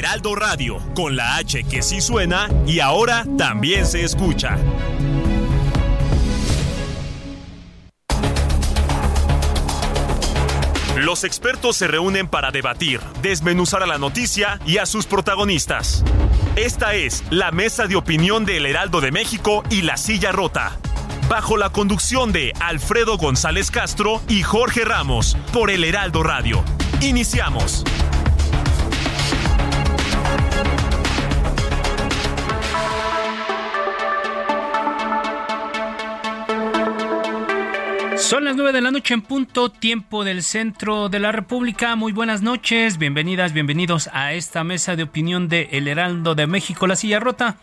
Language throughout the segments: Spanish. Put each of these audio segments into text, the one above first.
Heraldo Radio, con la H que sí suena y ahora también se escucha. Los expertos se reúnen para debatir, desmenuzar a la noticia y a sus protagonistas. Esta es la mesa de opinión de El Heraldo de México y La Silla Rota. Bajo la conducción de Alfredo González Castro y Jorge Ramos por El Heraldo Radio. Iniciamos. Son las 9 de la noche en punto, tiempo del centro de la República. Muy buenas noches, bienvenidas, bienvenidos a esta mesa de opinión de El Heraldo de México, La Silla Rota.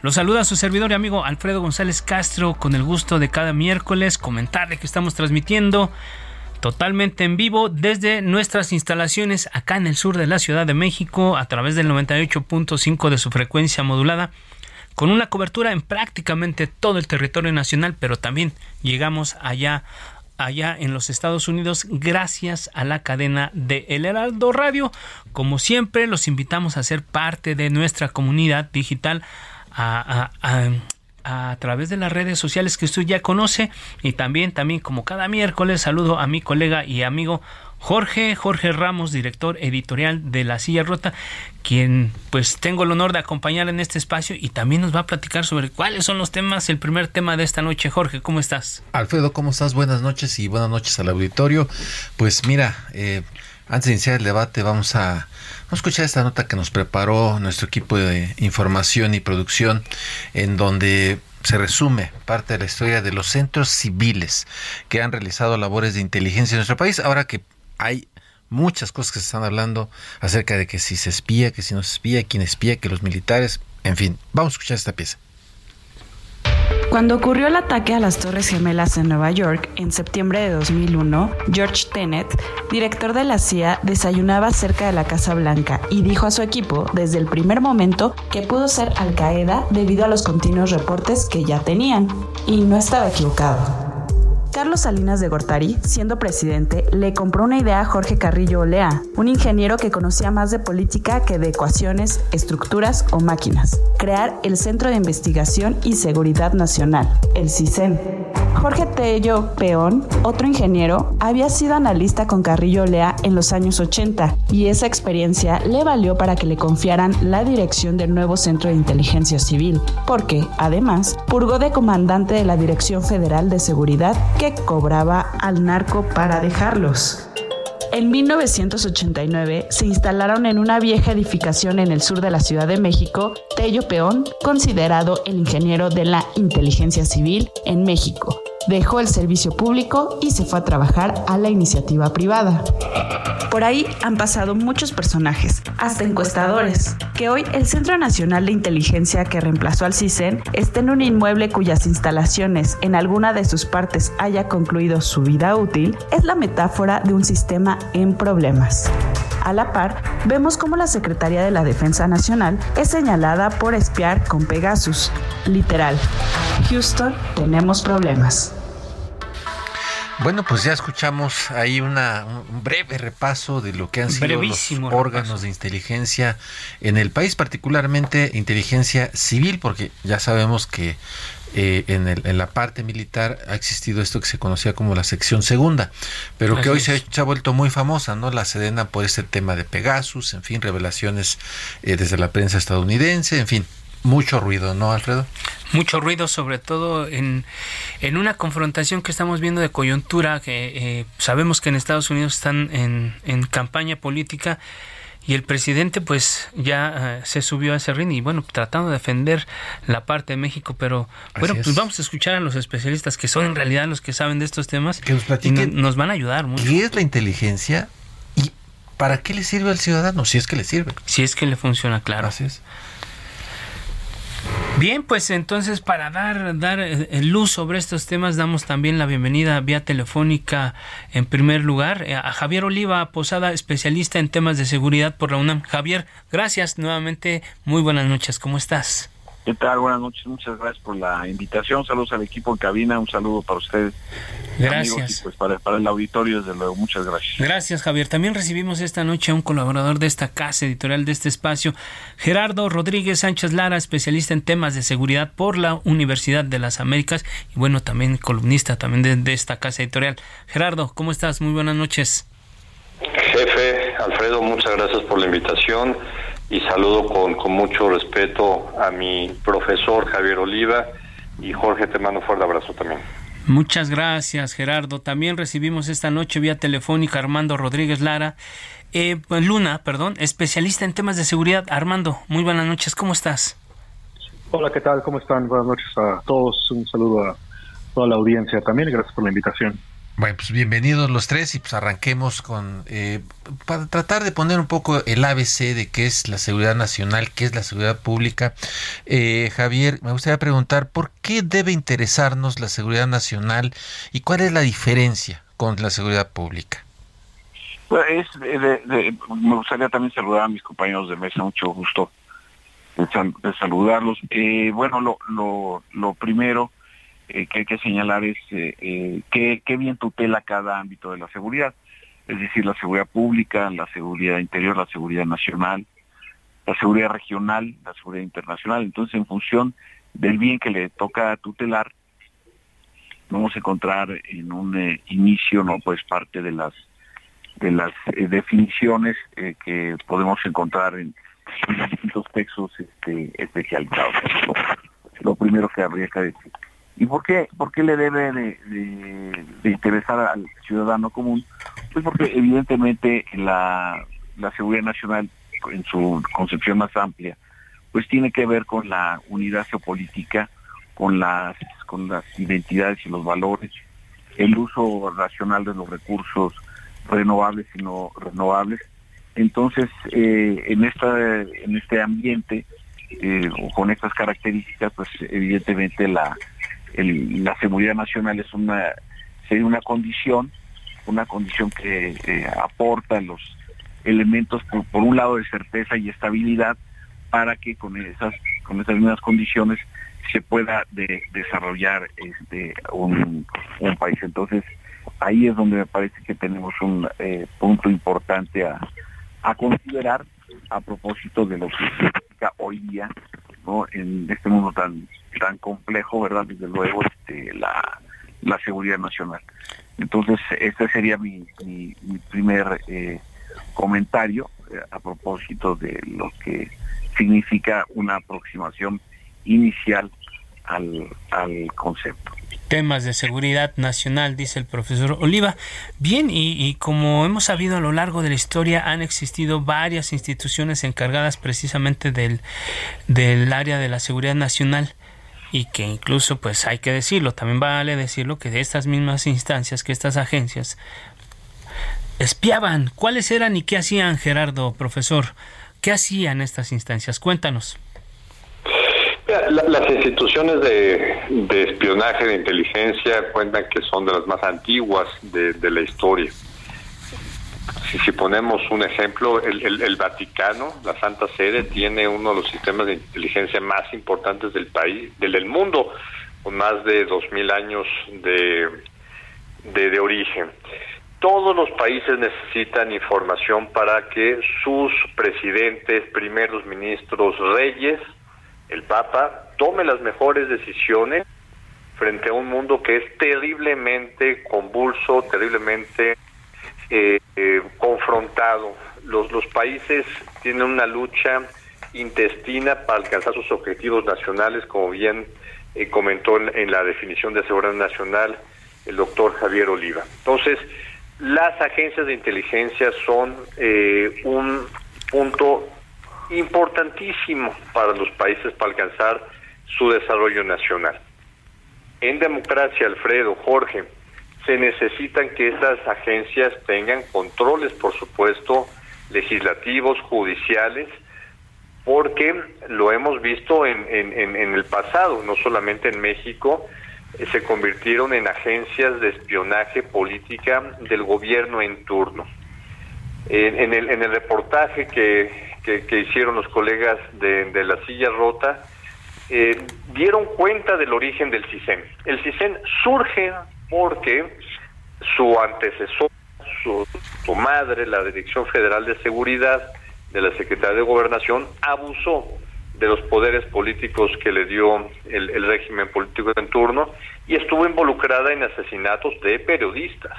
Los saluda su servidor y amigo Alfredo González Castro con el gusto de cada miércoles comentarle que estamos transmitiendo totalmente en vivo desde nuestras instalaciones acá en el sur de la Ciudad de México a través del 98.5 de su frecuencia modulada con una cobertura en prácticamente todo el territorio nacional, pero también llegamos allá allá en los Estados Unidos gracias a la cadena de El Heraldo Radio. Como siempre, los invitamos a ser parte de nuestra comunidad digital a, través de las redes sociales que usted ya conoce y también, también como cada miércoles saludo a mi colega y amigo Jorge, Jorge Ramos, director editorial de La Silla Rota, quien pues tengo el honor de acompañar en este espacio y también nos va a platicar sobre cuáles son los temas, el primer tema de esta noche. Jorge, ¿cómo estás? Alfredo, ¿cómo estás? Buenas noches y buenas noches al auditorio. Pues mira, eh, antes de iniciar el debate vamos a, vamos a escuchar esta nota que nos preparó nuestro equipo de información y producción en donde se resume parte de la historia de los centros civiles que han realizado labores de inteligencia en nuestro país, ahora que hay muchas cosas que se están hablando acerca de que si se espía, que si no se espía, quién espía, que los militares, en fin, vamos a escuchar esta pieza. Cuando ocurrió el ataque a las Torres Gemelas en Nueva York en septiembre de 2001, George Tenet, director de la CIA, desayunaba cerca de la Casa Blanca y dijo a su equipo desde el primer momento que pudo ser Al Qaeda debido a los continuos reportes que ya tenían. Y no estaba equivocado. Carlos Salinas de Gortari, siendo presidente, le compró una idea a Jorge Carrillo Olea, un ingeniero que conocía más de política que de ecuaciones, estructuras o máquinas. Crear el Centro de Investigación y Seguridad Nacional, el CISEN. Jorge Tello Peón, otro ingeniero, había sido analista con Carrillo Olea en los años 80 y esa experiencia le valió para que le confiaran la dirección del nuevo Centro de Inteligencia Civil, porque, además, purgó de comandante de la Dirección Federal de Seguridad que cobraba al narco para dejarlos. En 1989 se instalaron en una vieja edificación en el sur de la Ciudad de México Tello Peón, considerado el ingeniero de la inteligencia civil en México, dejó el servicio público y se fue a trabajar a la iniciativa privada. Por ahí han pasado muchos personajes, hasta encuestadores, que hoy el Centro Nacional de Inteligencia que reemplazó al CISEN está en un inmueble cuyas instalaciones en alguna de sus partes haya concluido su vida útil, es la metáfora de un sistema en problemas. A la par, vemos cómo la Secretaría de la Defensa Nacional es señalada por espiar con Pegasus. Literal. Houston, tenemos problemas. Bueno, pues ya escuchamos ahí una, un breve repaso de lo que han sido los órganos de inteligencia en el país, particularmente inteligencia civil, porque ya sabemos que eh, en, el, en, la parte militar ha existido esto que se conocía como la sección segunda, pero que hoy se ha, vuelto muy famosa, ¿no? La Sedena por este tema de Pegasus, en fin, revelaciones eh, desde la prensa estadounidense, en fin, mucho ruido, ¿no, Alfredo? Mucho ruido, sobre todo en, en una confrontación que estamos viendo de coyuntura, que eh, sabemos que en Estados Unidos están en, en campaña política y el presidente pues ya uh, se subió a ese ring y bueno, tratando de defender la parte de México, pero bueno, pues vamos a escuchar a los especialistas que son en realidad los que saben de estos temas que nos, platiquen, y nos van a ayudar mucho. ¿Qué es la inteligencia? ¿para qué le sirve al ciudadano? Si es que le sirve. Si es que le funciona, claro. Así es. Bien, pues entonces para dar, dar eh, luz sobre estos temas damos también la bienvenida vía telefónica en primer lugar eh, a Javier Oliva Posada, especialista en temas de seguridad por la UNAM. Javier, gracias nuevamente, muy buenas noches, ¿cómo estás? ¿Qué tal? Buenas noches, muchas gracias por la invitación. Saludos al equipo en cabina, un saludo para ustedes. Gracias. pues para, para, el auditorio, desde luego, muchas gracias. Gracias, Javier. También recibimos esta noche a un colaborador de esta casa editorial de este espacio, Gerardo Rodríguez Sánchez Lara, especialista en temas de seguridad por la Universidad de las Américas y bueno, también columnista también de, de esta casa editorial. Gerardo, ¿cómo estás? Muy buenas noches. Jefe Alfredo, muchas gracias por la invitación y saludo con, con mucho respeto a mi profesor Javier Oliva y Jorge, te mando un fuerte abrazo también. Muchas gracias, Gerardo. También recibimos esta noche vía telefónica Armando Rodríguez Lara, eh, Luna, perdón, especialista en temas de seguridad. Armando, muy buenas noches, ¿cómo estás? Hola, ¿qué tal? ¿Cómo están? Buenas noches a todos. Un saludo a toda la audiencia también gracias por la invitación. Bueno, pues bienvenidos los tres y pues arranquemos con, eh, para tratar de poner un poco el ABC de qué es la seguridad nacional, qué es la seguridad pública. Eh, Javier, me gustaría preguntar, ¿por qué debe interesarnos la seguridad nacional y cuál es la diferencia con la seguridad pública? Pues es me gustaría también saludar a mis compañeros de mesa, mucho gusto de, saludarlos. Eh, bueno, lo, lo, lo primero eh, que hay que señalar es eh, eh, qué, bien tutela cada ámbito de la seguridad, es decir, la seguridad pública, la seguridad interior, la seguridad nacional, la seguridad regional, la seguridad internacional. Entonces, en función del bien que le toca tutelar, vamos a encontrar en un inicio, no, pues parte de las de las definiciones que podemos encontrar en, distintos textos este, especializados. lo primero que habría que decir. ¿Y por qué, por qué le debe de, interesar al ciudadano común? Pues porque evidentemente la, seguridad nacional, en su concepción más amplia, pues tiene que ver con la unidad geopolítica, con las, con las identidades y los valores, el uso racional de los recursos renovables y no renovables. Entonces, eh, en, esta, en este ambiente, eh, con estas características, pues evidentemente la, la seguridad nacional es una sería una condición, una condición que eh, aporta los elementos por, un lado de certeza y estabilidad para que con esas con esas mismas condiciones se pueda desarrollar este un, país. Entonces ahí es donde me parece que tenemos un eh, punto importante a, a considerar a propósito de lo que significa hoy día ¿no? en este mundo tan tan complejo, ¿verdad? Desde luego, este, la, seguridad nacional. Entonces, este sería mi, mi, primer eh, comentario eh, a propósito de lo que significa una aproximación inicial al, al concepto temas de seguridad nacional, dice el profesor Oliva. Bien, y, y, como hemos sabido a lo largo de la historia, han existido varias instituciones encargadas precisamente del, del área de la seguridad nacional y que incluso pues hay que decirlo, también vale decirlo que de estas mismas instancias, que estas agencias espiaban, cuáles eran y qué hacían Gerardo, profesor, qué hacían estas instancias, cuéntanos. las instituciones de, espionaje, de inteligencia, cuentan que son de las más antiguas de la historia si, ponemos un ejemplo, el, Vaticano, la Santa Sede, tiene uno de los sistemas de inteligencia más importantes del país, del, mundo, con más de dos mil años de, de, origen. Todos los países necesitan información para que sus presidentes, primeros ministros, reyes, el Papa, tome las mejores decisiones frente a un mundo que es terriblemente convulso, terriblemente eh, eh, confrontado. Los, países tienen una lucha intestina para alcanzar sus objetivos nacionales, como bien eh, comentó en, la definición de seguridad nacional el doctor Javier Oliva. Entonces, las agencias de inteligencia son un punto importantísimo para los países para alcanzar su desarrollo nacional. En democracia, Alfredo, Jorge, se necesitan que esas agencias tengan controles, por supuesto, legislativos, judiciales, porque lo hemos visto en, en, el pasado, no solamente en México, eh, se convirtieron en agencias de espionaje política del gobierno en turno. En, el, en el reportaje que, que, hicieron los colegas de, de La Silla Rota, eh, dieron cuenta del origen del CISEN. El CISEN surge porque su antecesor, su, madre, la Dirección Federal de Seguridad, de la Secretaría de Gobernación abusó de los poderes políticos que le dio el, régimen político en turno y estuvo involucrada en asesinatos de periodistas.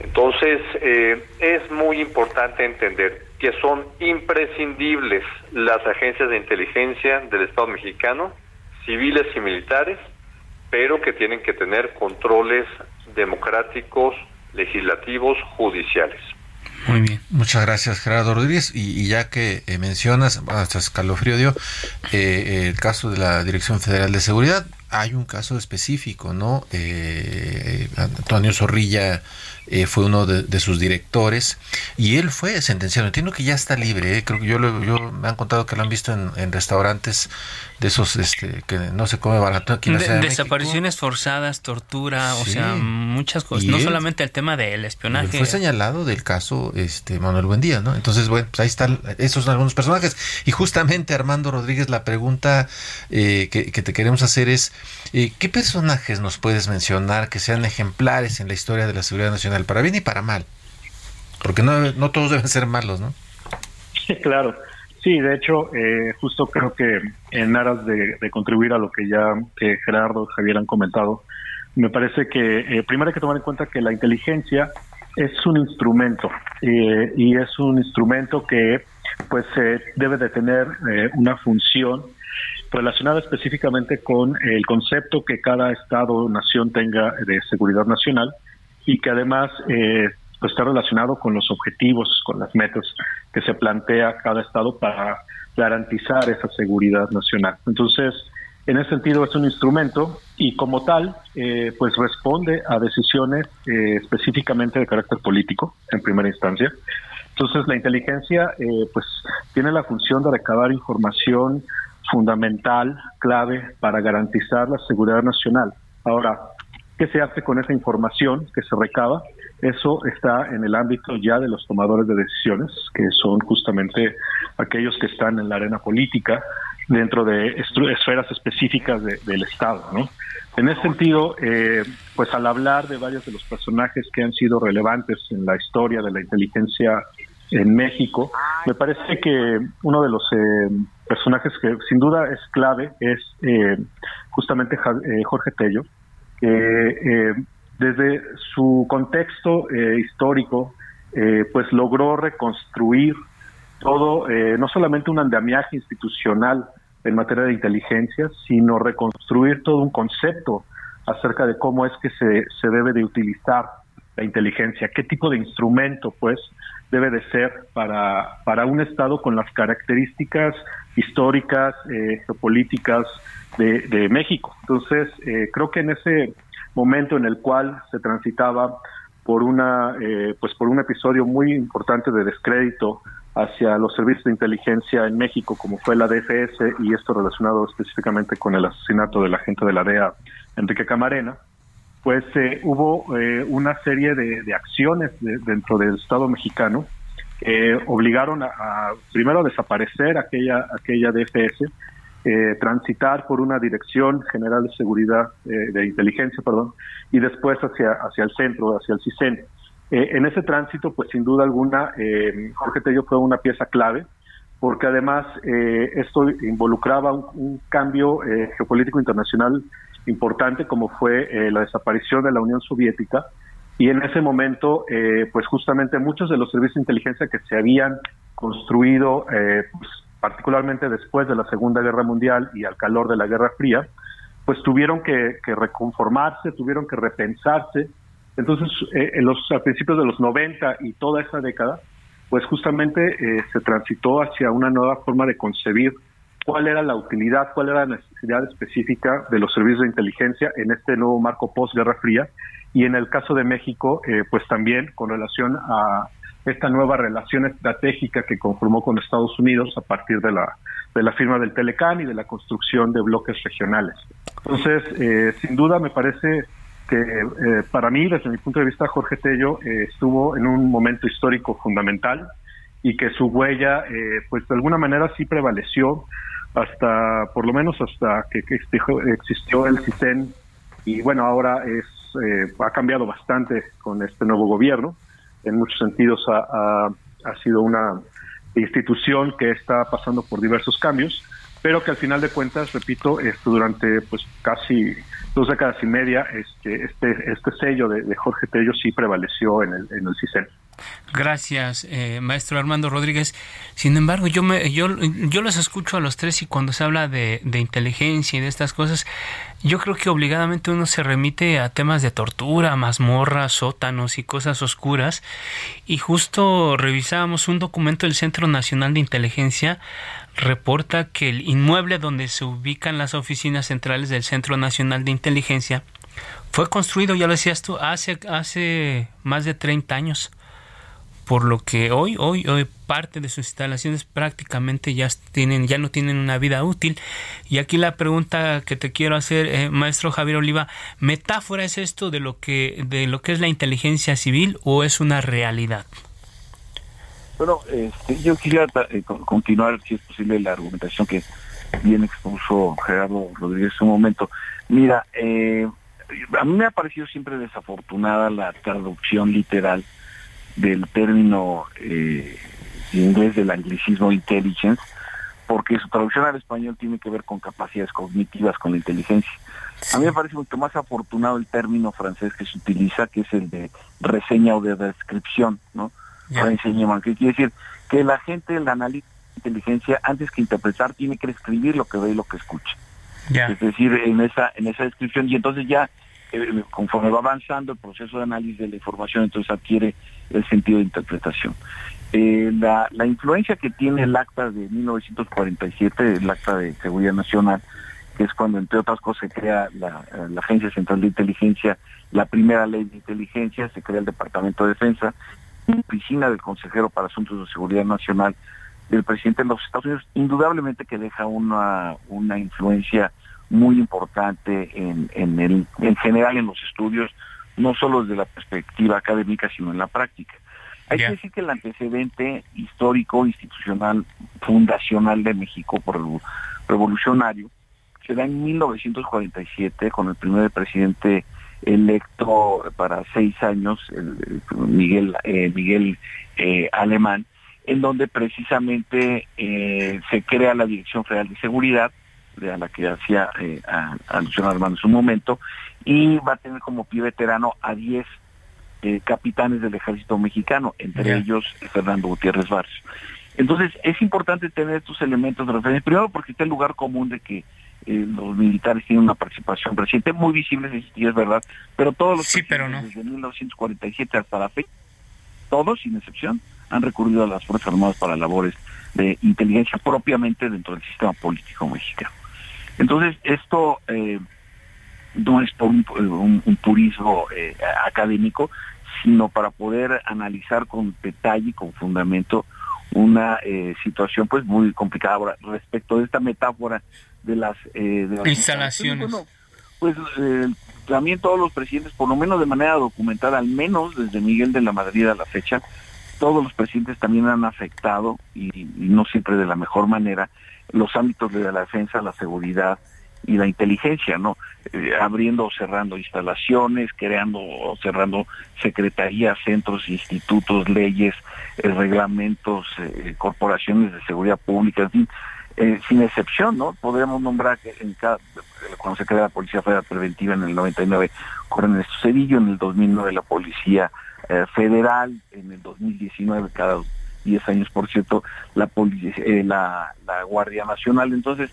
Entonces, eh, es muy importante entender que son imprescindibles las agencias de inteligencia del Estado mexicano, civiles y militares, pero que tienen que tener controles democráticos, legislativos, judiciales. Muy bien. Muchas gracias, Gerardo Rodríguez. Y, ya que eh, mencionas, hasta escalofrío dio, eh, el caso de la Dirección Federal de Seguridad, hay un caso específico, ¿no? Eh, Antonio Zorrilla eh, fue uno de, sus directores y él fue sentenciado. Entiendo que ya está libre, ¿eh? creo que yo, yo me han contado que lo han visto en, restaurantes de esos este, que no se come barato aquí en Desapariciones forzadas, tortura, o sea, muchas cosas. no solamente el tema del espionaje. Fue señalado del caso este Manuel Buendía, ¿no? Entonces, bueno, pues ahí están, esos son algunos personajes. Y justamente Armando Rodríguez, la pregunta eh, que, que te queremos hacer es, ¿qué personajes nos puedes mencionar que sean ejemplares en la historia de la seguridad nacional? para bien y para mal. Porque no, no todos deben ser malos, ¿no? Sí, claro. Sí, de hecho, eh, justo creo que en aras de, contribuir a lo que ya Gerardo, Javier han comentado, me parece que eh, primero hay que tomar en cuenta que la inteligencia es un instrumento eh, y es un instrumento que pues debe de tener una función relacionada específicamente con el concepto que cada estado o nación tenga de seguridad nacional y que además eh, pues está relacionado con los objetivos, con las metas que se plantea cada estado para garantizar esa seguridad nacional. Entonces, en ese sentido es un instrumento y como tal, eh, pues responde a decisiones eh, específicamente de carácter político en primera instancia. Entonces, la inteligencia pues tiene la función de recabar información fundamental, clave para garantizar la seguridad nacional. Ahora, ¿Qué se hace con esa información que se recaba? Eso está en el ámbito ya de los tomadores de decisiones, que son justamente aquellos que están en la arena política, dentro de esferas específicas del Estado. ¿no? En ese sentido, eh, pues al hablar de varios de los personajes que han sido relevantes en la historia de la inteligencia en México, me parece que uno de los eh, personajes que sin duda es clave es eh, justamente Jorge Tello, que eh, desde su contexto eh, histórico, eh, pues logró reconstruir todo, no solamente un andamiaje institucional en materia de inteligencia, sino reconstruir todo un concepto acerca de cómo es que se, se debe de utilizar la inteligencia, qué tipo de instrumento, pues, debe de ser para, para un Estado con las características históricas, geopolíticas, de, México. Entonces, eh, creo que en ese momento en el cual se transitaba por una eh, pues por un episodio muy importante de descrédito hacia los servicios de inteligencia en México como fue la DFS y esto relacionado específicamente con el asesinato del agente de la DEA Enrique Camarena pues eh, hubo una serie de, acciones dentro del Estado mexicano que obligaron a, primero a desaparecer aquella aquella DFS eh, transitar por una dirección general de seguridad, eh, de inteligencia, perdón, y después hacia, hacia el centro, hacia el CISEN. Eh, en ese tránsito, pues sin duda alguna, Jorge Tello fue una pieza clave, porque además esto involucraba un, cambio geopolítico internacional importante, como fue la desaparición de la Unión Soviética, y en ese momento, pues justamente muchos de los servicios de inteligencia que se habían construido, pues, particularmente después de la Segunda Guerra Mundial y al calor de la Guerra Fría, pues tuvieron que, reconformarse, tuvieron que repensarse. Entonces, eh, en los, a principios de los 90 y toda esa década, pues justamente eh, se transitó hacia una nueva forma de concebir cuál era la utilidad, cuál era la necesidad específica de los servicios de inteligencia en este nuevo marco post-Guerra Fría y en el caso de México, eh, pues también con relación a esta nueva relación estratégica que conformó con Estados Unidos a partir de la, de la firma del Telecán y de la construcción de bloques regionales. Entonces, eh, sin duda me parece que eh, para mí, desde mi punto de vista, Jorge Tello eh, estuvo en un momento histórico fundamental y que su huella, pues de alguna manera sí prevaleció hasta, por lo menos hasta que, existió el CISEN y bueno, ahora es ha cambiado bastante con este nuevo gobierno. En muchos sentidos ha, ha sido una institución que está pasando por diversos cambios pero que al final de cuentas, repito, esto durante pues casi dos décadas y media, este, este, este sello de, Jorge Tello sí prevaleció en el, en el CISEN. Gracias, eh, maestro Armando Rodríguez. Sin embargo, yo, me, yo, yo los escucho a los tres y cuando se habla de, de, inteligencia y de estas cosas, yo creo que obligadamente uno se remite a temas de tortura, mazmorras, sótanos y cosas oscuras. Y justo revisábamos un documento del Centro Nacional de Inteligencia reporta que el inmueble donde se ubican las oficinas centrales del Centro Nacional de Inteligencia fue construido, ya lo decías tú, hace, hace más de 30 años. Por lo que hoy, hoy, hoy parte de sus instalaciones prácticamente ya tienen, ya no tienen una vida útil. Y aquí la pregunta que te quiero hacer, eh, maestro Javier Oliva, ¿metáfora es esto de lo que, de lo que es la inteligencia civil o es una realidad? Bueno, este, yo quisiera eh, continuar, si es posible, la argumentación que bien expuso Gerardo Rodríguez un momento. Mira, eh, a mí me ha parecido siempre desafortunada la traducción literal del término eh, inglés del anglicismo intelligence, porque su traducción al español tiene que ver con capacidades cognitivas, con la inteligencia. A mí me parece mucho más afortunado el término francés que se utiliza, que es el de reseña o de descripción, ¿no? ¿Qué quiere decir? Que la gente, el analista de inteligencia, antes que interpretar, tiene que escribir lo que ve y lo que escucha. Es decir, en esa, en esa descripción, y entonces ya, conforme va avanzando el proceso de análisis de la información, entonces adquiere el sentido de interpretación. Eh, la, influencia que tiene el acta de 1947, el acta de seguridad nacional, que es cuando, entre otras cosas, se crea la, la, Agencia Central de Inteligencia, la primera ley de inteligencia, se crea el Departamento de Defensa oficina del consejero para asuntos de seguridad nacional del presidente de los Estados Unidos, indudablemente que deja una, una influencia muy importante en, en, el, en general en los estudios, no solo desde la perspectiva académica, sino en la práctica. Hay que decir que el antecedente histórico, institucional, fundacional de México por el revolucionario se da en 1947 con el primer presidente electo para seis años, el, Miguel, eh, Miguel eh, Alemán, en donde precisamente eh, se crea la Dirección Federal de Seguridad, de la que hacía eh, alusión Armando en su momento, y va a tener como pie veterano a diez capitanes del ejército mexicano, entre ellos Fernando Gutiérrez Barrio. Entonces es importante tener estos elementos de referencia, primero porque está el lugar común de que eh, los militares tienen una participación reciente muy visible, si es verdad, pero todos los sí, pero no. desde 1947 hasta la fecha, todos sin excepción, han recurrido a las Fuerzas Armadas para labores de inteligencia propiamente dentro del sistema político mexicano. Entonces, esto eh, no es por un, purismo eh, académico, sino para poder analizar con detalle y con fundamento una situación pues muy complicada. Ahora, respecto de esta metáfora de las, eh, instalaciones. pues eh, también todos los presidentes, por lo menos de manera documentada, al menos desde Miguel de la Madrid a la fecha, todos los presidentes también han afectado, y, no siempre de la mejor manera, los ámbitos de la defensa, la seguridad y la inteligencia, ¿no? Eh, abriendo o cerrando instalaciones, creando o cerrando secretarías, centros, institutos, leyes, reglamentos, corporaciones de seguridad pública, en fin, eh, sin excepción, ¿no? Podríamos nombrar que en cada, cuando se crea la Policía Federal Preventiva en el 99, Ernesto Cedillo, en el 2009 la Policía eh, Federal, en el 2019, cada 10 años, por cierto, la, eh, la, la Guardia Nacional. Entonces,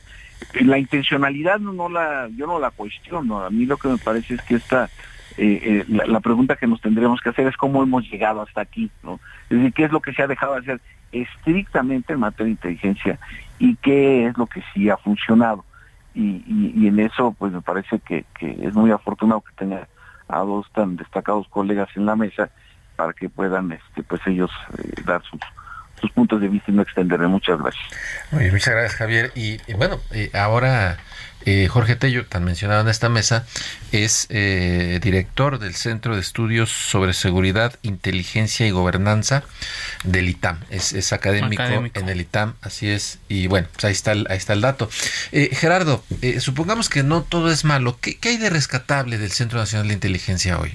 la intencionalidad no, la, yo no la cuestiono. A mí lo que me parece es que esta la, la, pregunta que nos tendremos que hacer es cómo hemos llegado hasta aquí, ¿no? Es decir, qué es lo que se ha dejado de hacer estrictamente en materia de inteligencia y qué es lo que sí ha funcionado. Y, y, en eso pues me parece que, es muy afortunado que tenga a dos tan destacados colegas en la mesa para que puedan este pues ellos eh, dar sus sus puntos de vista y no extenderé. Muchas gracias. muchas gracias, Javier. Y, bueno, eh, ahora eh, Jorge Tello, tan mencionado en esta mesa, es eh, director del Centro de Estudios sobre Seguridad, Inteligencia y Gobernanza del ITAM. Es, académico, en el ITAM, así es. Y bueno, pues ahí está el, ahí está el dato. Gerardo, supongamos que no todo es malo. ¿Qué, hay de rescatable del Centro Nacional de Inteligencia hoy?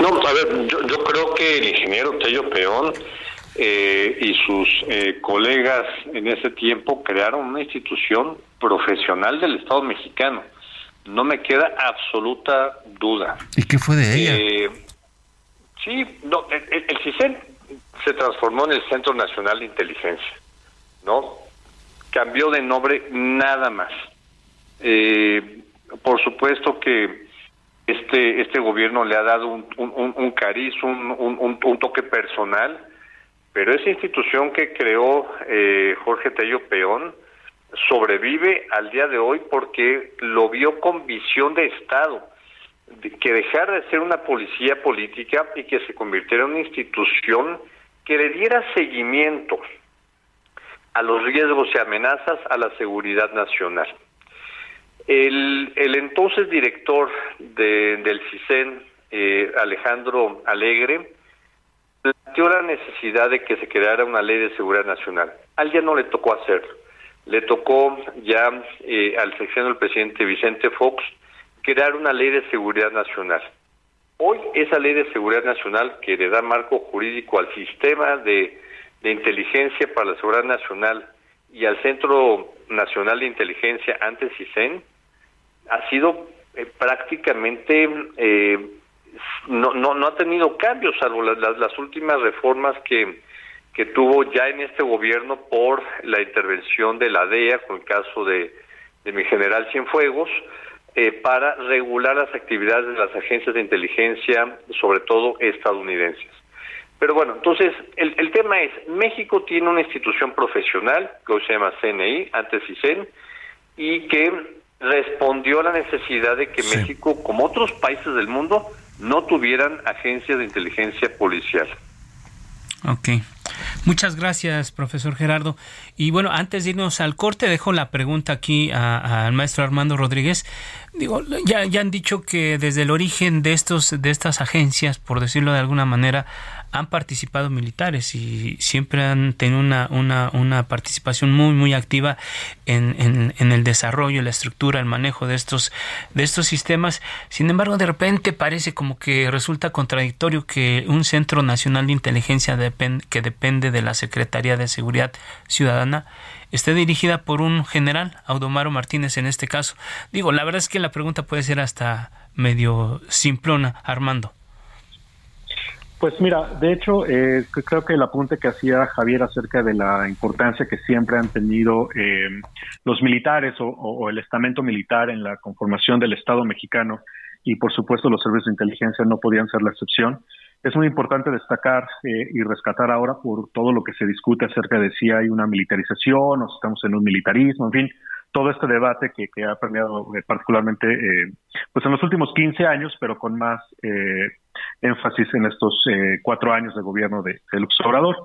No, a ver, yo, yo creo que el ingeniero Tello Peón eh, y sus eh, colegas en ese tiempo crearon una institución profesional del Estado mexicano. No me queda absoluta duda. ¿Y qué fue de ella? Eh, sí, no, el, el, CISEN se transformó en el Centro Nacional de Inteligencia, ¿no? Cambió de nombre nada más. por supuesto que este este gobierno le ha dado un, un, un cariz, un, un toque personal pero esa institución que creó eh, Jorge Tello Peón sobrevive al día de hoy porque lo vio con visión de Estado, que dejara de ser una policía política y que se convirtiera en una institución que le diera seguimiento a los riesgos y amenazas a la seguridad nacional. El, el entonces director del CISEN, eh, Alejandro Alegre, planteó la necesidad de que se creara una ley de seguridad nacional. Al día no le tocó hacerlo. Le tocó ya eh, al sección del presidente Vicente Fox crear una ley de seguridad nacional. Hoy esa ley de seguridad nacional que le da marco jurídico al sistema de, inteligencia para la seguridad nacional y al Centro Nacional de Inteligencia antes CISEN ha sido eh, prácticamente eh, no, no, no ha tenido cambios, salvo las, las, últimas reformas que, que tuvo ya en este gobierno por la intervención de la DEA, con el caso de, de mi general Cienfuegos, eh, para regular las actividades de las agencias de inteligencia, sobre todo estadounidenses. Pero bueno, entonces el, el tema es, México tiene una institución profesional, que hoy se llama CNI, antes CISEN, y que respondió a la necesidad de que México, como otros países del mundo, no tuvieran agencias de inteligencia policial. Ok. Muchas gracias, profesor Gerardo. Y bueno, antes de irnos al corte, dejo la pregunta aquí al maestro Armando Rodríguez. Digo, ya, ya han dicho que desde el origen de estos, de estas agencias, por decirlo de alguna manera, han participado militares y siempre han tenido una, una, participación muy, muy activa en, en, el desarrollo, la estructura, el manejo de estos, de estos sistemas. Sin embargo, de repente parece como que resulta contradictorio que un Centro Nacional de Inteligencia que depende de la Secretaría de Seguridad Ciudadana esté dirigida por un general, Audomaro Martínez en este caso. Digo, la verdad es que la pregunta puede ser hasta medio simplona, Armando. Pues mira, de hecho, eh, creo que el apunte que hacía Javier acerca de la importancia que siempre han tenido eh, los militares o, el estamento militar en la conformación del Estado mexicano y por supuesto los servicios de inteligencia no podían ser la excepción. Es muy importante destacar eh, y rescatar ahora por todo lo que se discute acerca de si hay una militarización o si estamos en un militarismo, en fin, todo este debate que, que ha permeado particularmente pues en los últimos 15 años, pero con más énfasis en estos eh, cuatro años de gobierno de, de López Obrador.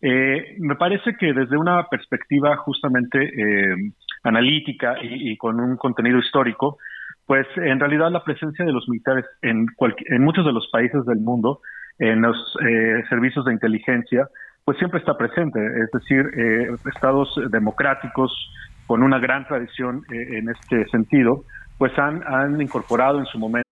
Eh, me parece que desde una perspectiva justamente eh, analítica y, con un contenido histórico, pues en realidad la presencia de los militares en, en muchos de los países del mundo, en los servicios de inteligencia, pues siempre está presente. Es decir, estados democráticos con una gran tradición en este sentido, pues han incorporado en su momento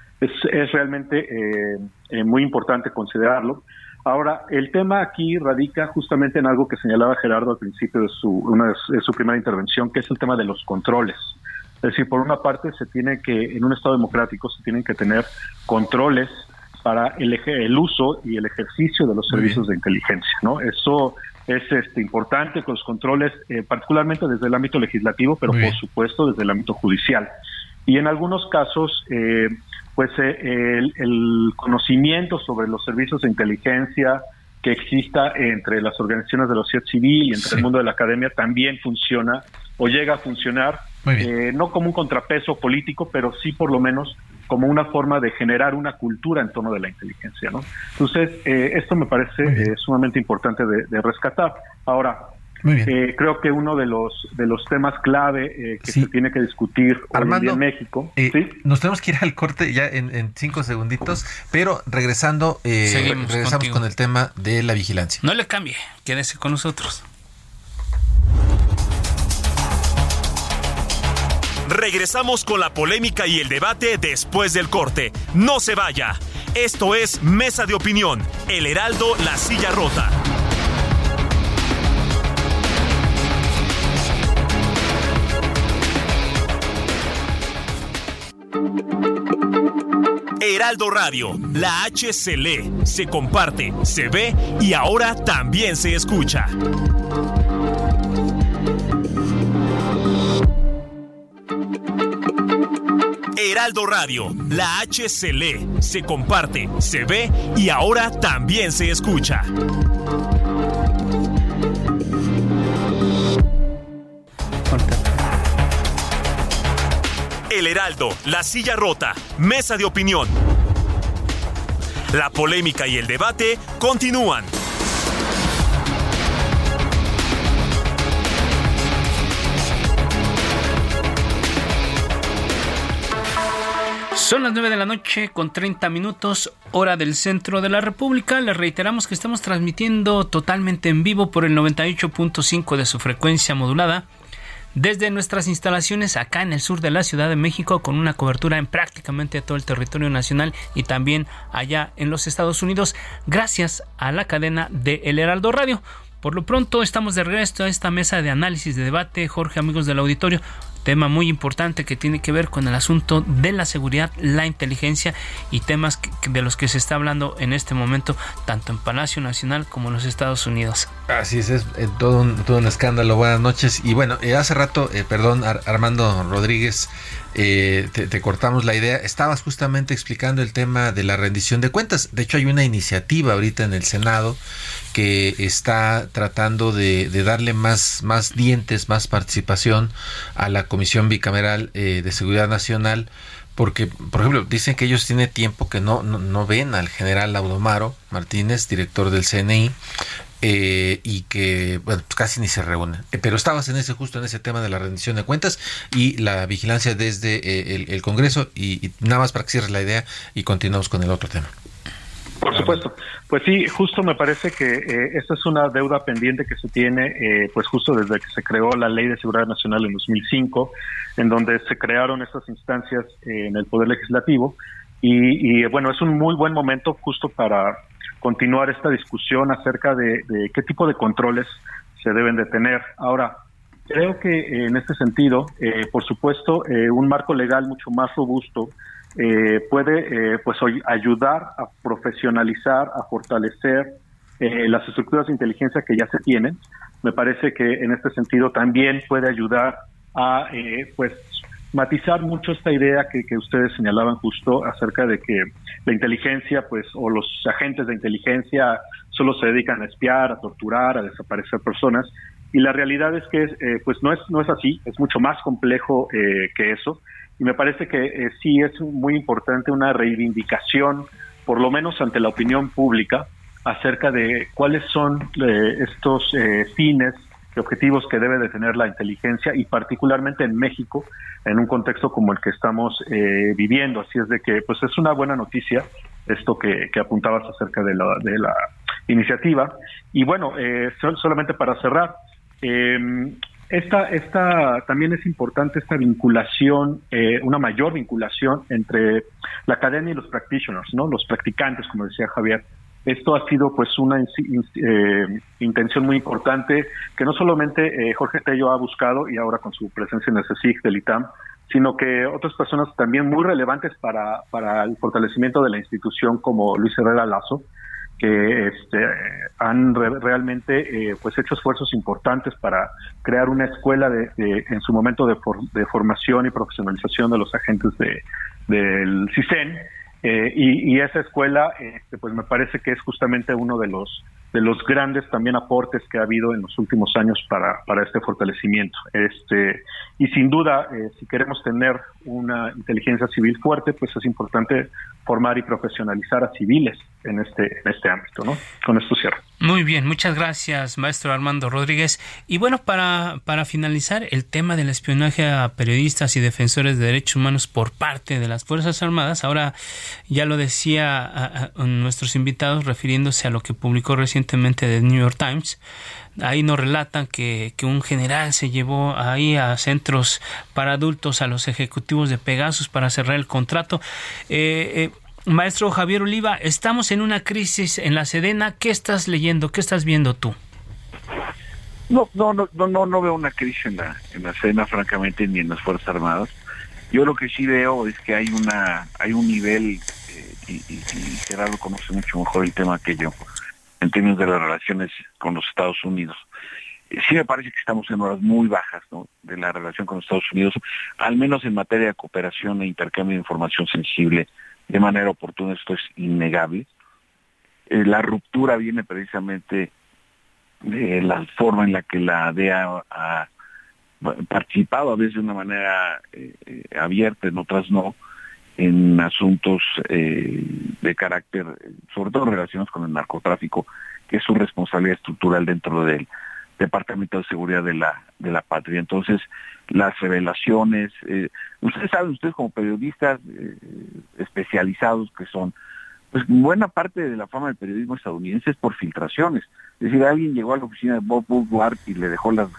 Es, es realmente eh, eh, muy importante considerarlo. Ahora, el tema aquí radica justamente en algo que señalaba Gerardo al principio de su, una de su primera intervención, que es el tema de los controles. Es decir, por una parte se tiene que, en un Estado democrático, se tienen que tener controles para el, el uso y el ejercicio de los servicios de inteligencia, ¿no? Eso es este, importante con los controles, eh, particularmente desde el ámbito legislativo, pero por supuesto desde el ámbito judicial. Y en algunos casos, eh, pues eh, el, conocimiento sobre los servicios de inteligencia que exista entre las organizaciones de la sociedad civil y entre el mundo de la academia también funciona o llega a funcionar, eh, no como un contrapeso político, pero sí por lo menos como una forma de generar una cultura en torno de la inteligencia. ¿no? Entonces, eh, esto me parece sumamente importante de rescatar. Ahora, eh, creo que uno de los de los temas clave eh, que se tiene que discutir en México. Eh, nos tenemos que ir al corte ya en, cinco segunditos, pero regresando, regresamos con el tema de la vigilancia. No le cambie, quédese con nosotros. Regresamos con la polémica y el debate después del corte. No se vaya. Esto es Mesa de Opinión, El Heraldo, La Silla Rota. Heraldo Radio, la H se lee, se comparte, se ve y ahora también se escucha. Heraldo Radio, la H se lee, se comparte, se ve y ahora también se escucha. El Heraldo, La Silla Rota, Mesa de Opinión. La polémica y el debate continúan. Son las 9 de la noche con 30 minutos, hora del centro de la República. Les reiteramos que estamos transmitiendo totalmente en vivo por el 98.5 de su frecuencia modulada desde nuestras instalaciones acá en el sur de la Ciudad de México con una cobertura en prácticamente todo el territorio nacional y también allá en los Estados Unidos gracias a la cadena de El Heraldo Radio. Por lo pronto estamos de regreso a esta mesa de análisis de debate. Jorge, amigos del auditorio, tema muy importante que tiene que ver con el asunto de la seguridad, la inteligencia y temas de los que se está hablando en este momento tanto en Palacio Nacional como en los Estados Unidos. Así es, es eh, todo, un, todo un escándalo. Buenas noches. Y bueno, eh, hace rato, eh, perdón, Armando Rodríguez, te, te, cortamos la idea. Estabas justamente explicando el tema de la rendición de cuentas. De hecho, hay una iniciativa ahorita en el Senado que está tratando de, darle más, más dientes, más participación a la Comisión Bicameral eh, de Seguridad Nacional, porque, por ejemplo, dicen que ellos tienen tiempo que no, no, ven al general Audomaro Martínez, director del CNI, eh, y que bueno, pues casi ni se reúnen. Eh, pero estabas en ese justo en ese tema de la rendición de cuentas y la vigilancia desde el, Congreso y, y, nada más para que cierres la idea y continuamos con el otro tema. Por supuesto. Pues sí, justo me parece que eh, esta es una deuda pendiente que se tiene, eh, pues justo desde que se creó la Ley de Seguridad Nacional en 2005, en donde se crearon estas instancias eh, en el Poder Legislativo. Y, bueno, es un muy buen momento justo para continuar esta discusión acerca de, de qué tipo de controles se deben de tener. Ahora, creo que en este sentido, por supuesto, un marco legal mucho más robusto eh, puede eh, pues ayudar a profesionalizar, a fortalecer eh, las estructuras de inteligencia que ya se tienen. Me parece que en este sentido también puede ayudar a pues matizar mucho esta idea que, que, ustedes señalaban justo acerca de que la inteligencia pues o los agentes de inteligencia solo se dedican a espiar, a torturar, a desaparecer personas. Y la realidad es que pues no es no es así, es mucho más complejo que eso y me parece que eh, sí es muy importante una reivindicación, por lo menos ante la opinión pública, acerca de cuáles son eh, estos eh, fines y objetivos que debe de tener la inteligencia y particularmente en México en un contexto como el que estamos viviendo. Así es de que pues es una buena noticia esto que, apuntabas acerca de la, de la iniciativa. Y bueno, solamente para cerrar, esta, esta también es importante esta vinculación, eh, una mayor vinculación entre la academia y los practitioners, ¿no? Los practicantes, como decía Javier. esto ha sido pues una eh, intención muy importante que no solamente eh, Jorge Tello ha buscado y ahora con su presencia en el CSIC del ITAM, sino que otras personas también muy relevantes para, para el fortalecimiento de la institución como Luis Herrera Lazo, que este, han realmente eh, pues hecho esfuerzos importantes para crear una escuela de, en su momento de, de, formación y profesionalización de los agentes de, del CISEN eh, y, esa escuela este, pues me parece que es justamente uno de los de los grandes también aportes que ha habido en los últimos años para, para este fortalecimiento. Este, y sin duda, eh, si queremos tener una inteligencia civil fuerte, pues es importante formar y profesionalizar a civiles en este, en este ámbito, ¿no? Con esto cierro. Muy bien, muchas gracias, maestro Armando Rodríguez. Y bueno, para, para finalizar, el tema del espionaje a periodistas y defensores de derechos humanos por parte de las Fuerzas Armadas, ahora ya lo decía a, nuestros invitados refiriéndose a lo que publicó recientemente The New York Times, ahí nos relatan que, que, un general se llevó ahí a centros para adultos a los ejecutivos de Pegasus para cerrar el contrato. Eh, eh, Maestro Javier Oliva, estamos en una crisis en la Sedena. ¿Qué estás leyendo? ¿Qué estás viendo tú? No, no, no, no, no veo una crisis en la, en la Sedena, francamente, ni en las Fuerzas Armadas. Yo lo que sí veo es que hay una, hay un nivel, eh, y, y, Gerardo conoce mucho mejor el tema que yo, en términos de las relaciones con los Estados Unidos. Eh, sí me parece que estamos en horas muy bajas de la relación con los Estados Unidos, al menos en materia de cooperación e intercambio de información sensible de manera oportuna, esto es innegable. Eh, la ruptura viene precisamente de la forma en la que la DEA ha participado, a veces de una manera eh, eh, abierta, en otras no, en asuntos de carácter, sobre todo relacionados con el narcotráfico, que es su responsabilidad estructural dentro del Departamento de Seguridad de la, de la Patria. Entonces, las revelaciones, eh, ustedes saben, ustedes como periodistas eh, especializados que son, pues buena parte de la fama del periodismo estadounidense es por filtraciones. Es decir, alguien llegó a la oficina de Bob Woodward y le dejó las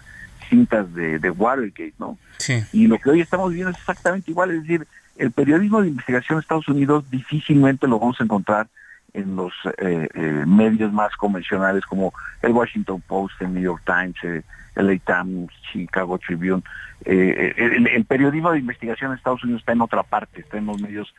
cintas de, de Watergate, ¿no? Sí. Y lo que hoy estamos viendo es exactamente igual, es decir, el periodismo de investigación de Estados Unidos difícilmente lo vamos a encontrar en los eh, eh, medios más convencionales como el Washington Post, el New York Times, eh, el Times, Chicago Tribune. El, periodismo de investigación en Estados Unidos está en otra parte, está en los medios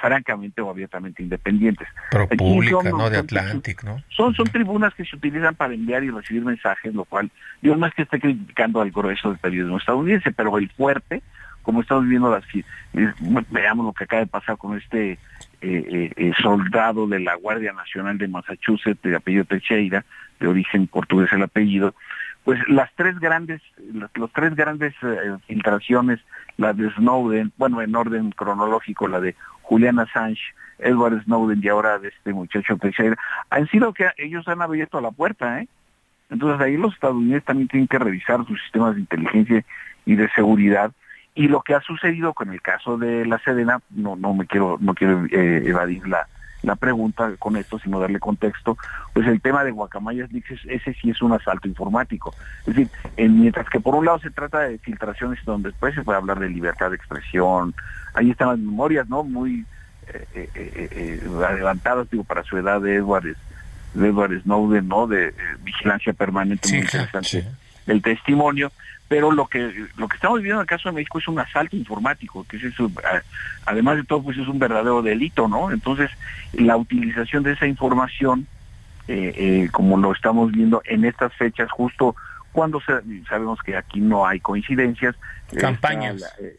francamente o abiertamente independientes. ProPublica, ¿no? De Atlantic, ¿no? Son, son tribunas que se utilizan para enviar y recibir mensajes, lo cual yo no es que esté criticando al grueso del periodismo estadounidense, pero el fuerte, como estamos viendo las veamos lo que acaba de pasar con este eh, eh, soldado de la Guardia Nacional de Massachusetts, de apellido Teixeira, de origen portugués el apellido, pues las tres grandes, las, tres grandes eh, filtraciones, la de Snowden, bueno, en orden cronológico, la de Julian Assange, Edward Snowden y ahora de este muchacho Teixeira, han sido que ellos han abierto la puerta, ¿eh? Entonces ahí los estadounidenses también tienen que revisar sus sistemas de inteligencia y de seguridad y lo que ha sucedido con el caso de la Sedena, no, no me quiero, no quiero eh, evadir la, la pregunta con esto, sino darle contexto, pues el tema de Guacamayas ese sí es un asalto informático. Es decir, mientras que por un lado se trata de filtraciones donde después se puede hablar de libertad de expresión, ahí están las memorias, ¿no? Muy eh, eh, adelantadas, digo, para su edad de Edward, de Edward Snowden, ¿no? De vigilancia permanente, muy interesante. El testimonio, pero lo que lo que estamos viendo en el caso de México es un asalto informático, que es eso, además de todo, pues es un verdadero delito, ¿no? Entonces, la utilización de esa información, eh, eh, como lo estamos viendo en estas fechas, justo cuando sabemos que aquí no hay coincidencias. Campañas. Eh,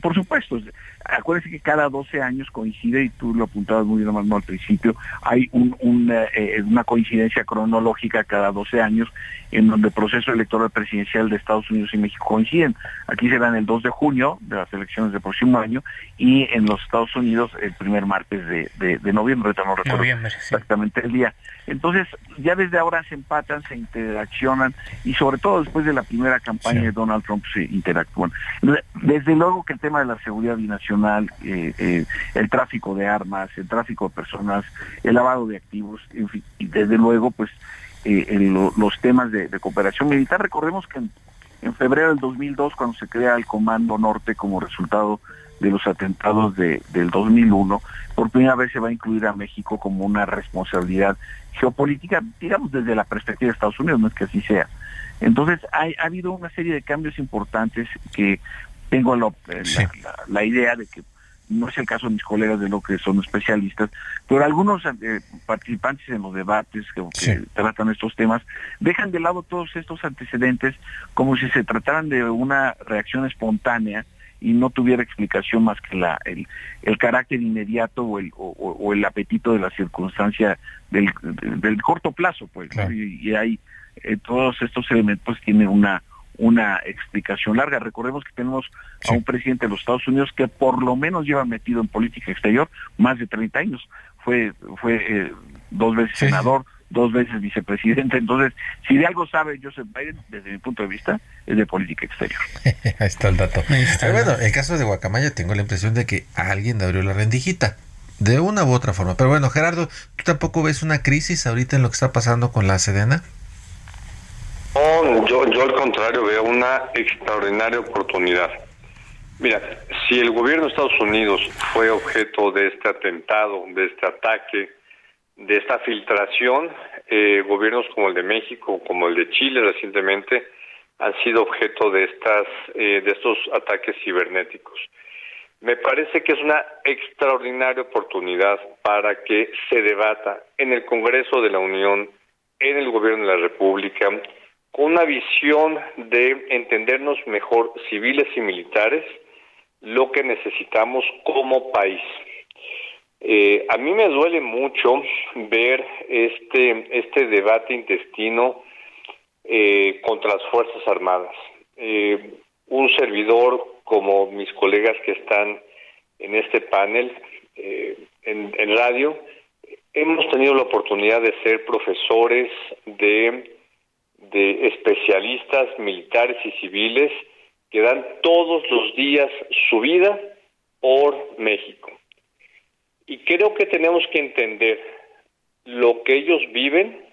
por supuesto, acuérdense que cada 12 años coincide, y tú lo apuntabas muy bien al principio, hay eh, una coincidencia cronológica cada 12 años en donde el proceso electoral presidencial de Estados Unidos y México coinciden. Aquí será en el 2 de junio de las elecciones del próximo año y en los Estados Unidos el primer martes de, noviembre, no recuerdo exactamente el día. Entonces, ya desde ahora se empatan, se interaccionan y sobre todo después de la primera campaña de Donald Trump se interactúan. Desde luego que el tema de la seguridad binacional, eh, eh, el tráfico de armas, el tráfico de personas, el lavado de activos, en fin, y desde luego, pues, eh, los temas de, cooperación militar. Recordemos que en, febrero del 2002, cuando se crea el Comando Norte como resultado de los atentados de, del 2001, por primera vez se va a incluir a México como una responsabilidad geopolítica, digamos desde la perspectiva de Estados Unidos, no es que así sea. Entonces ha habido una serie de cambios importantes que tengo eh, la, idea de que no es el caso de mis colegas de lo que son especialistas, pero algunos eh, participantes en los debates que, tratan estos temas dejan de lado todos estos antecedentes como si se trataran de una reacción espontánea y no tuviera explicación más que la, el, carácter inmediato o el, o, el apetito de la circunstancia del, del corto plazo, pues. Y, hay eh, todos estos elementos tienen una una explicación larga. Recordemos que tenemos a un presidente de los Estados Unidos que por lo menos lleva metido en política exterior más de 30 años. Fue, fue eh, dos veces senador, dos veces vicepresidente. Entonces, si de algo sabe Joseph Biden, desde mi punto de vista, es de política exterior. Ahí está el dato. Pero bueno, en el caso de Guacamaya tengo la impresión de que alguien abrió la rendijita. De una u otra forma. Pero bueno, Gerardo, ¿tú tampoco ves una crisis ahorita en lo que está pasando con la Sedena? No, yo, yo al contrario veo una extraordinaria oportunidad. Mira, si el gobierno de Estados Unidos fue objeto de este atentado, de este ataque, de esta filtración, eh, gobiernos como el de México, como el de Chile recientemente, han sido objeto de estas, eh, de estos ataques cibernéticos. Me parece que es una extraordinaria oportunidad para que se debata en el Congreso de la Unión, en el Gobierno de la República, con una visión de entendernos mejor civiles y militares, lo que necesitamos como país. Eh, a mí me duele mucho ver este, este debate intestino eh, contra las Fuerzas Armadas. Eh, un servidor como mis colegas que están en este panel en, en radio, hemos tenido la oportunidad de ser profesores de, de especialistas militares y civiles que dan todos los días su vida por México. Y creo que tenemos que entender lo que ellos viven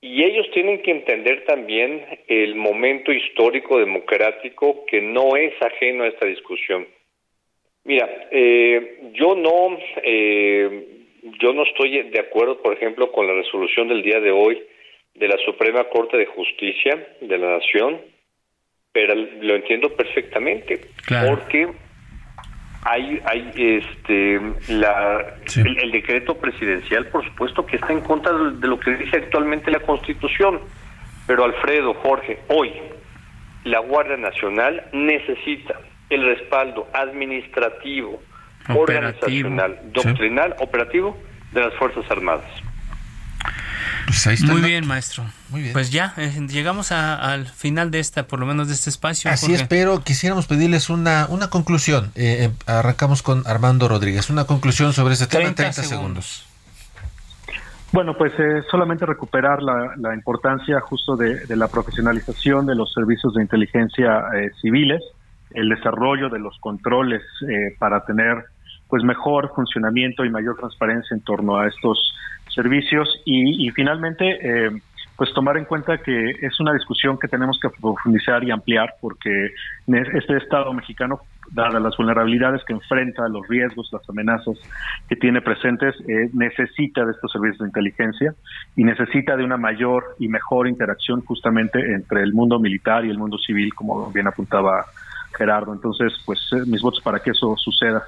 y ellos tienen que entender también el momento histórico democrático que no es ajeno a esta discusión. Mira, eh, yo no, eh, yo no estoy de acuerdo, por ejemplo, con la resolución del día de hoy de la Suprema Corte de Justicia de la Nación, pero lo entiendo perfectamente, porque hay hay este la el, decreto presidencial por supuesto que está en contra de lo que dice actualmente la Constitución pero Alfredo Jorge hoy la Guardia Nacional necesita el respaldo administrativo organizacional doctrinal operativo de las Fuerzas Armadas pues Muy bien, maestro. Muy bien. Pues ya, eh, llegamos al final de esta, por lo menos de este espacio. Así es, pero quisiéramos pedirles una, una conclusión. Eh, eh, arrancamos con Armando Rodríguez. Una conclusión sobre este tema en 30 segundos. Bueno, pues solamente recuperar la, importancia justo de, la profesionalización de los servicios de inteligencia civiles, el desarrollo de los controles para tener pues mejor funcionamiento y mayor transparencia en torno a estos servicios y, finalmente eh, pues tomar en cuenta que es una discusión que tenemos que profundizar y ampliar porque este Estado mexicano, dadas las vulnerabilidades que enfrenta, los riesgos, las amenazas que tiene presentes, eh, necesita de estos servicios de inteligencia y necesita de una mayor y mejor interacción justamente entre el mundo militar y el mundo civil, como bien apuntaba Gerardo. Entonces, pues eh, mis votos para que eso suceda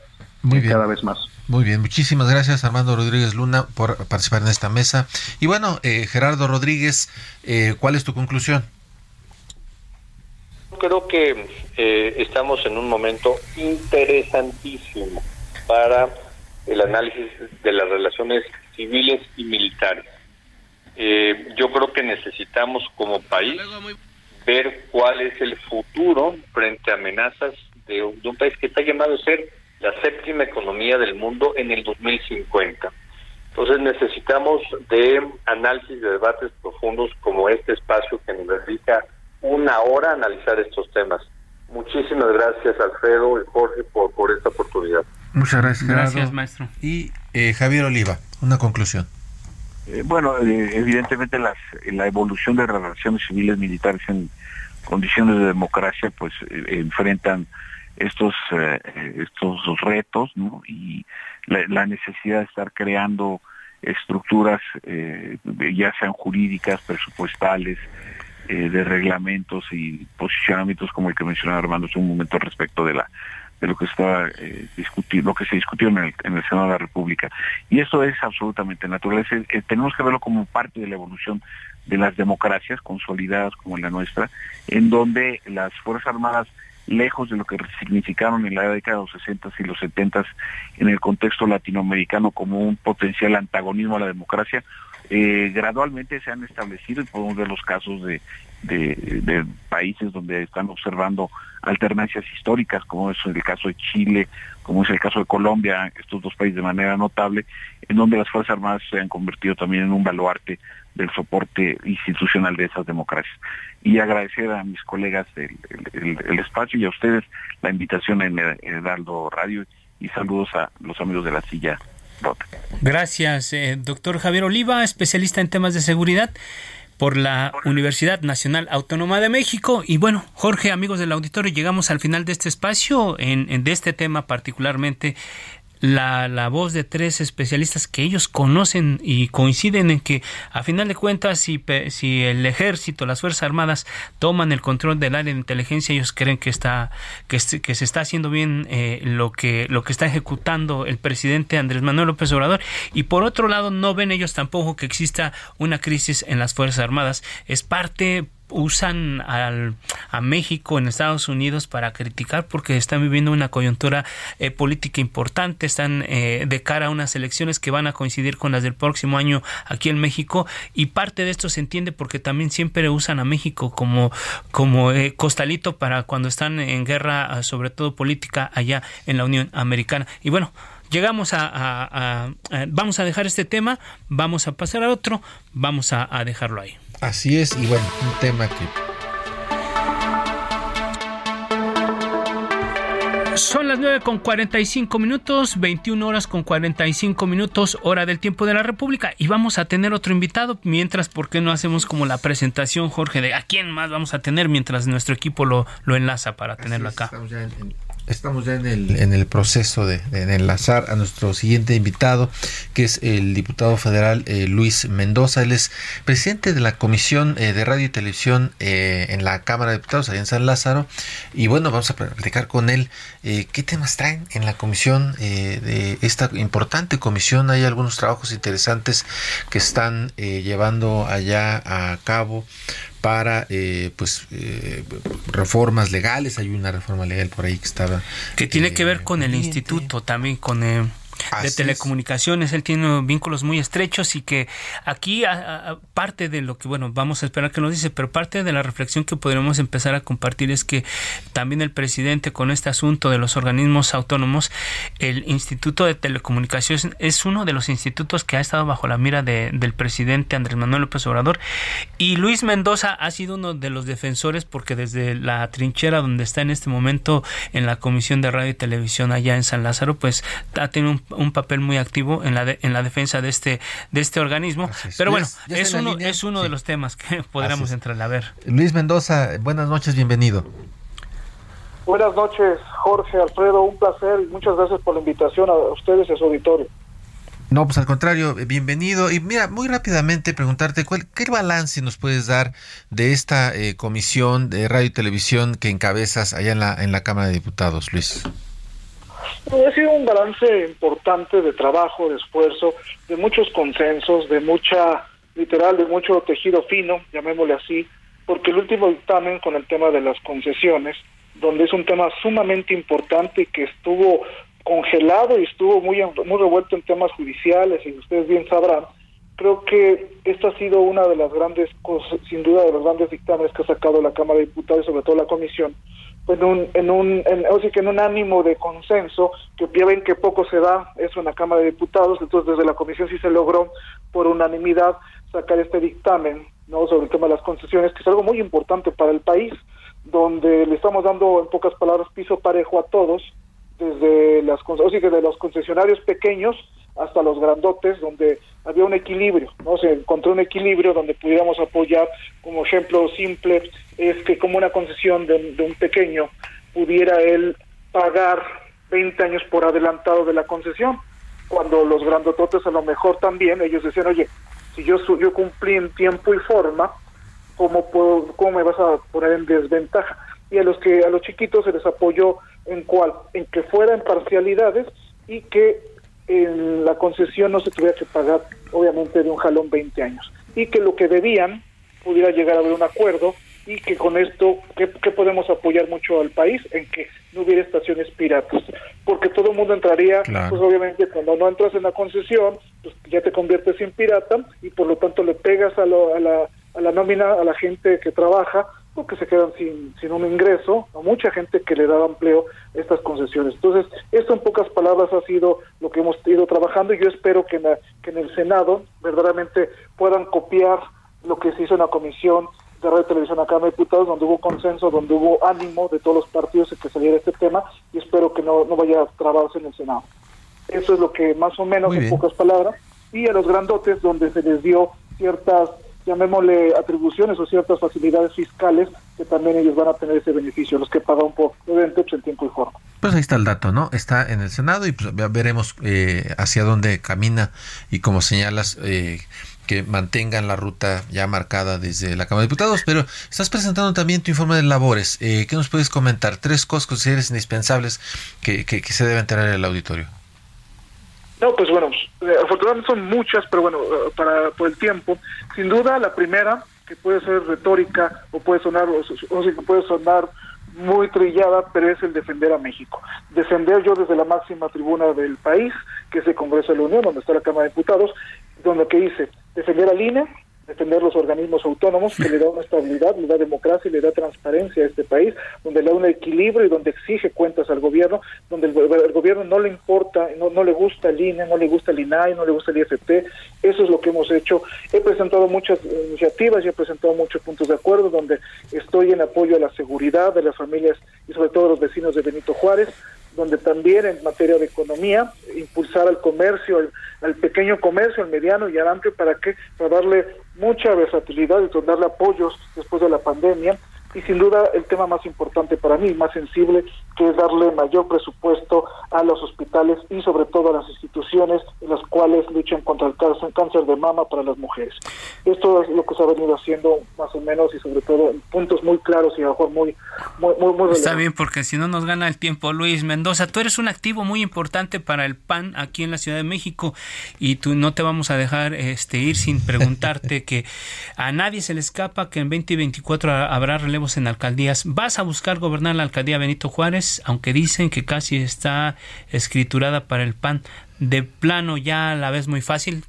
Muy bien. cada vez más. Muy bien, muchísimas gracias Armando Rodríguez Luna por participar en esta mesa. Y bueno, eh, Gerardo Rodríguez, eh, ¿cuál es tu conclusión? Creo que eh, estamos en un momento interesantísimo para el análisis de las relaciones civiles y militares. yo creo que necesitamos como país ver cuál es el futuro frente a amenazas de un país que está llamado a ser la séptima economía del mundo en el 2050. Entonces necesitamos de análisis de debates profundos como este espacio que nos dedica una hora a analizar estos temas. Muchísimas gracias Alfredo y Jorge por, por esta oportunidad. Muchas gracias. Gracias maestro. Y eh, Javier Oliva, una conclusión. Eh, bueno, eh, evidentemente las, la evolución de relaciones civiles militares en condiciones de democracia pues enfrentan estos, estos retos y la, necesidad de estar creando estructuras, ya sean jurídicas, presupuestales, de reglamentos y posicionamientos como el que mencionaba Armando hace un momento respecto de la de lo que estaba eh, lo que se discutió en el, en el Senado de la República. Y eso es absolutamente natural. Eh, tenemos que verlo como parte de la evolución de las democracias consolidadas como la nuestra, en donde las Fuerzas Armadas, lejos de lo que significaron en la década de los 60 y los 70 en el contexto latinoamericano como un potencial antagonismo a la democracia, eh, gradualmente se han establecido y podemos ver los casos de, de, países donde están observando alternancias históricas, como es el caso de Chile, como es el caso de Colombia, estos dos países de manera notable, en donde las Fuerzas Armadas se han convertido también en un baluarte del soporte institucional de esas democracias. Y agradecer a mis colegas el, espacio y a ustedes la invitación en Heraldo Radio y saludos a los amigos de la silla. Gracias, eh, doctor Javier Oliva, especialista en temas de seguridad por la Universidad Nacional Autónoma de México. Y bueno, Jorge, amigos del auditorio, llegamos al final de este espacio, en, de este tema particularmente la, la, voz de tres especialistas que ellos conocen y coinciden en que a final de cuentas si, si el ejército, las Fuerzas Armadas toman el control del área de inteligencia, ellos creen que está que, que se está haciendo bien eh, lo que lo que está ejecutando el presidente Andrés Manuel López Obrador y por otro lado no ven ellos tampoco que exista una crisis en las Fuerzas Armadas. Es parte usan al, a México en Estados Unidos para criticar porque están viviendo una coyuntura eh, política importante, están eh, de cara a unas elecciones que van a coincidir con las del próximo año aquí en México y parte de esto se entiende porque también siempre usan a México como, como eh, costalito para cuando están en guerra, sobre todo política, allá en la Unión Americana. Y bueno, llegamos a, vamos a dejar este tema, vamos a pasar a otro, vamos a dejarlo ahí. Así es, y bueno, un tema que Son las 9 con 45 minutos, 21 horas con 45 minutos, hora del tiempo de la República. Y vamos a tener otro invitado. Mientras, ¿por qué no hacemos como la presentación, Jorge, de a quién más vamos a tener mientras nuestro equipo lo, lo enlaza para tenerlo acá? Estamos ya en el, en el proceso de, enlazar a nuestro siguiente invitado, que es el diputado federal eh, Luis Mendoza. Él es presidente de la Comisión eh, de Radio y Televisión eh, en la Cámara de Diputados, allá en San Lázaro. Y bueno, vamos a platicar con él qué temas traen en la comisión de esta importante comisión. Hay algunos trabajos interesantes que están llevando allá a cabo para eh, pues eh, reformas legales. Hay una reforma legal por ahí que estaba que tiene que ver con el instituto también con de telecomunicaciones, él tiene vínculos muy estrechos y que aquí parte de lo que, bueno, vamos a esperar que nos dice, pero parte de la reflexión que podremos empezar a compartir es que también el presidente con este asunto de los organismos autónomos, el Instituto de Telecomunicaciones es uno de los institutos que ha estado bajo la mira del presidente Andrés Manuel López Obrador. Y Luis Mendoza ha sido uno de los defensores porque desde la trinchera donde está en este momento en la Comisión de Radio y Televisión allá en San Lázaro, pues ha tenido un un papel muy activo en la en la defensa de este de este organismo. Pero bueno, es uno es uno de los temas que podríamos entrar a ver. Luis Mendoza, buenas noches, bienvenido. Buenas noches, Jorge, Alfredo, un placer y muchas gracias por la invitación a ustedes y a su auditorio. No, pues al contrario, bienvenido. Y mira, muy rápidamente preguntarte, ¿cuál, ¿qué balance nos puedes dar de esta eh, comisión de radio y televisión que encabezas allá en la, en la Cámara de Diputados, Luis? Ha sido un balance importante de trabajo, de esfuerzo, de muchos consensos, de mucha, literal, de mucho tejido fino, llamémosle así, porque el último dictamen con el tema de las concesiones, donde es un tema sumamente importante y que estuvo congelado y estuvo muy, muy revuelto en temas judiciales, y ustedes bien sabrán, creo que esta ha sido una de las grandes cosas, sin duda de los grandes dictámenes que ha sacado la Cámara de Diputados y sobre todo la Comisión, en un, en un, o que en un ánimo de consenso, que ya ven que poco se da eso en la Cámara de Diputados, entonces desde la Comisión sí se logró por unanimidad sacar este dictamen no sobre el tema de las concesiones, que es algo muy importante para el país, donde le estamos dando en pocas palabras piso parejo a todos, desde las o sea, desde los concesionarios pequeños hasta los grandotes, donde había un equilibrio, ¿no? Se encontró un equilibrio donde pudiéramos apoyar, como ejemplo simple, es que como una concesión de, un pequeño pudiera él pagar 20 años por adelantado de la concesión, cuando los grandototes a lo mejor también, ellos decían, oye, si yo, yo cumplí en tiempo y forma, ¿cómo, puedo, ¿cómo me vas a poner en desventaja? Y a los que a los chiquitos se les apoyó en cuál, en que fueran parcialidades y que en la concesión no se tuviera que pagar, obviamente, de un jalón 20 años. Y que lo que debían pudiera llegar a haber un acuerdo y que con esto, ¿qué, podemos apoyar mucho al país? En que no hubiera estaciones piratas. Porque todo el mundo entraría, pues obviamente cuando no entras en la concesión, pues ya te conviertes en pirata y por lo tanto le pegas a, a, la, a la nómina, a la gente que trabaja, porque se quedan sin, sin un ingreso, a mucha gente que le daba empleo estas concesiones. Entonces, esto en pocas palabras ha sido lo que hemos ido trabajando y yo espero que en, que en el Senado verdaderamente puedan copiar lo que se hizo en la comisión de Radio y Televisión a Cámara de Diputados, donde hubo consenso, donde hubo ánimo de todos los partidos de que saliera este tema y espero que no, no vaya a trabarse en el Senado. Eso es lo que más o menos, en pocas palabras, y a los grandotes donde se les dio ciertas, llamémosle atribuciones o ciertas facilidades fiscales que también ellos van a tener ese beneficio, los que pagan por evento en tiempo y forma. Pues ahí está el dato, ¿no? Está en el Senado y pues veremos eh, hacia dónde camina y como señalas, eh, que mantengan la ruta ya marcada desde la Cámara de Diputados, pero estás presentando también tu informe de labores. Eh, ¿Qué nos puedes comentar? Tres cosas consideres indispensables que, que, se deben tener en el auditorio. No, pues bueno, afortunadamente son muchas, pero bueno, eh, para por el tiempo, sin duda la primera, que puede ser retórica o puede sonar o, o, puede sonar muy trillada, pero es el defender a México. Defender yo desde la máxima tribuna del país, que es el Congreso de la Unión, donde está la Cámara de Diputados, donde que dice defender al INE, defender los organismos autónomos que le da una estabilidad, le da democracia y le da transparencia a este país, donde le da un equilibrio y donde exige cuentas al gobierno, donde el, gobierno no le importa, no, le gusta el INE, no le gusta el INAI, no le gusta el IFP, eso es lo que hemos hecho. He presentado muchas iniciativas y he presentado muchos puntos de acuerdo donde estoy en apoyo a la seguridad de las familias y sobre todo de los vecinos de Benito Juárez, donde también en materia de economía, impulsar al comercio, al, pequeño comercio, al mediano y al amplio, ¿para qué? Para darle mucha versatilidad y darle apoyos después de la pandemia y sin duda el tema más importante para mí, más sensible, que es darle mayor presupuesto a los hospitales y sobre todo a las instituciones en las cuales luchan contra el cáncer de mama para las mujeres. Esto es lo que se ha venido haciendo más o menos y sobre todo en puntos muy claros y a mejor muy, muy, muy, Está bien, porque si no nos gana el tiempo, Luis Mendoza, tú eres un activo muy importante para el PAN aquí en la Ciudad de México y tú no te vamos a dejar este ir sin preguntarte que a nadie se le escapa que en 2024 habrá relevos en alcaldías. ¿Vas a buscar gobernar la alcaldía Benito Juárez, aunque dicen que casi está escriturada para el PAN? ¿De plano ya la ves muy fácil,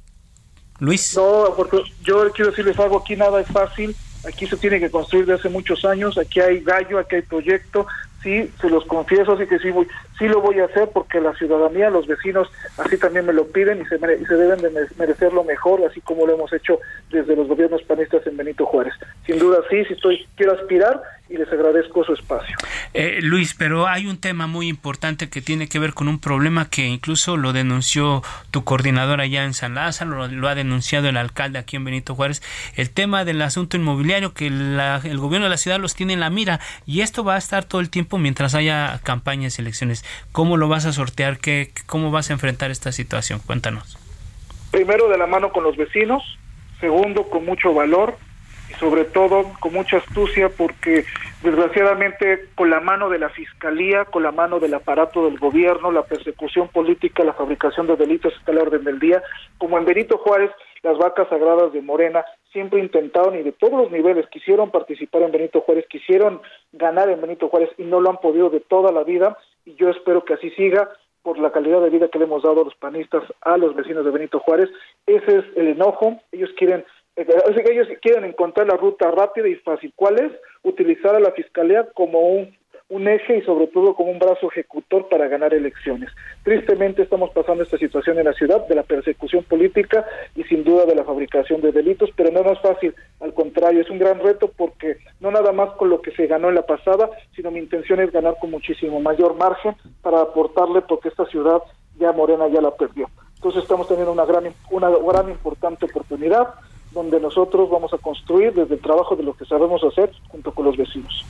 Luis? No, porque yo quiero decirles algo, aquí nada es fácil, aquí se tiene que construir desde hace muchos años, aquí hay gallo, aquí hay proyecto, sí, se los confieso, así que sí, voy, sí lo voy a hacer porque la ciudadanía, los vecinos, así también me lo piden y se, y se deben de merecer lo mejor, así como lo hemos hecho desde los gobiernos panistas en Benito Juárez. Sin duda sí, sí estoy, quiero aspirar y les agradezco su espacio. Eh, Luis, pero hay un tema muy importante que tiene que ver con un problema que incluso lo denunció tu coordinador allá en San Lázaro, lo, ha denunciado el alcalde aquí en Benito Juárez, el tema del asunto inmobiliario que el gobierno de la ciudad los tiene en la mira y esto va a estar todo el tiempo mientras haya campañas y elecciones. ¿Cómo lo vas a sortear? ¿Qué, ¿Cómo vas a enfrentar esta situación? Cuéntanos. Primero de la mano con los vecinos, segundo con mucho valor y sobre todo con mucha astucia porque desgraciadamente con la mano de la fiscalía, con la mano del aparato del gobierno, la persecución política, la fabricación de delitos está la orden del día, como en Benito Juárez, las vacas sagradas de Morena siempre intentaron y de todos los niveles quisieron participar en Benito Juárez, quisieron ganar en Benito Juárez y no lo han podido de toda la vida y yo espero que así siga por la calidad de vida que le hemos dado a los panistas, a los vecinos de Benito Juárez. Ese es el enojo. Ellos quieren eh, ellos quieren encontrar la ruta rápida y fácil. ¿Cuál es? Utilizar a la fiscalía como un un eje y sobre todo como un brazo ejecutor para ganar elecciones. Tristemente estamos pasando esta situación en la ciudad de la persecución política y sin duda de la fabricación de delitos, pero no, es fácil, al contrario, es un gran reto porque no nada más con lo que se ganó en la pasada, sino mi intención es ganar con muchísimo mayor margen para aportarle porque esta ciudad ya Morena ya la perdió. Entonces estamos teniendo una gran una gran importante oportunidad donde nosotros vamos a construir desde el trabajo de lo que sabemos hacer junto con los vecinos.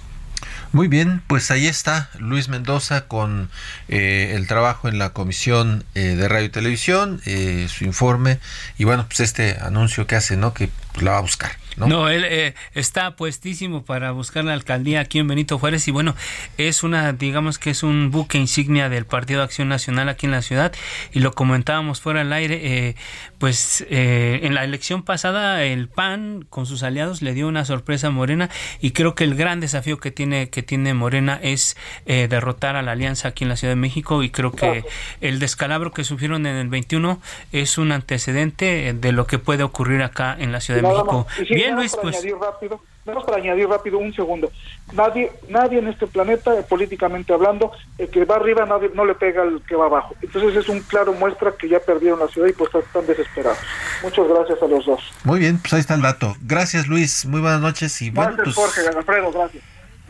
Muy bien, pues ahí está Luis Mendoza con eh, el trabajo en la Comisión eh, de Radio y Televisión, eh, su informe y bueno, pues este anuncio que hace, ¿no? Que pues, la va a buscar. ¿No? él eh, está puestísimo para buscar la alcaldía aquí en Benito Juárez y bueno, es una, digamos que es un buque insignia del Partido Acción Nacional aquí en la ciudad y lo comentábamos fuera del aire, eh, pues eh, en la elección pasada el PAN con sus aliados le dio una sorpresa a Morena y creo que el gran desafío que tiene, que tiene Morena es derrotar a la alianza aquí en la Ciudad de México y creo que el descalabro que sufrieron en el 21 es un antecedente de lo que puede ocurrir acá en la Ciudad de México. Bien, para pues. Añadir rápido, para añadir rápido un segundo. Nadie, nadie en este planeta, políticamente hablando, el que va arriba nadie, no le pega al que va abajo. Entonces es un claro muestra que ya perdieron la ciudad y pues están desesperados. Muchas gracias a los dos. Muy bien, pues ahí está el dato. Gracias Luis, muy buenas noches y bueno, pues... Jorge, Alfredo, gracias.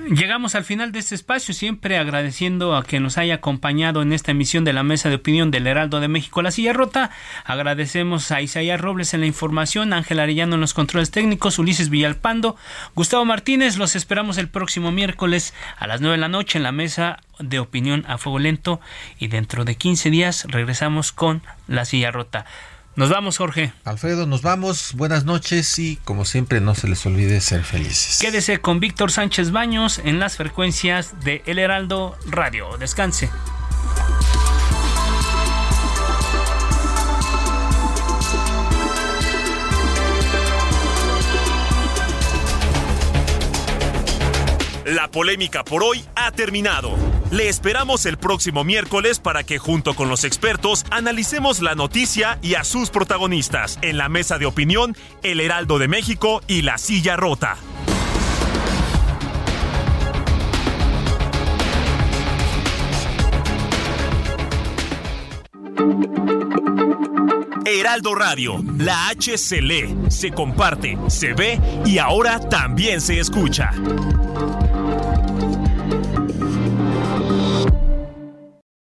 Llegamos al final de este espacio, siempre agradeciendo a que nos haya acompañado en esta emisión de la mesa de opinión del Heraldo de México La Silla Rota. Agradecemos a Isaías Robles en la información, Ángel Arellano en los controles técnicos, Ulises Villalpando, Gustavo Martínez. Los esperamos el próximo miércoles a las 9 de la noche en la mesa de opinión a fuego lento y dentro de 15 días regresamos con La Silla Rota. Nos vamos, Jorge. Alfredo, nos vamos. Buenas noches y como siempre no se les olvide ser felices. Quédese con Víctor Sánchez Baños en las frecuencias de El Heraldo Radio. Descanse. La polémica por hoy ha terminado. Le esperamos el próximo miércoles para que junto con los expertos analicemos la noticia y a sus protagonistas en la mesa de opinión El Heraldo de México y La Silla Rota. Heraldo Radio, la H se lee, se comparte, se ve y ahora también se escucha.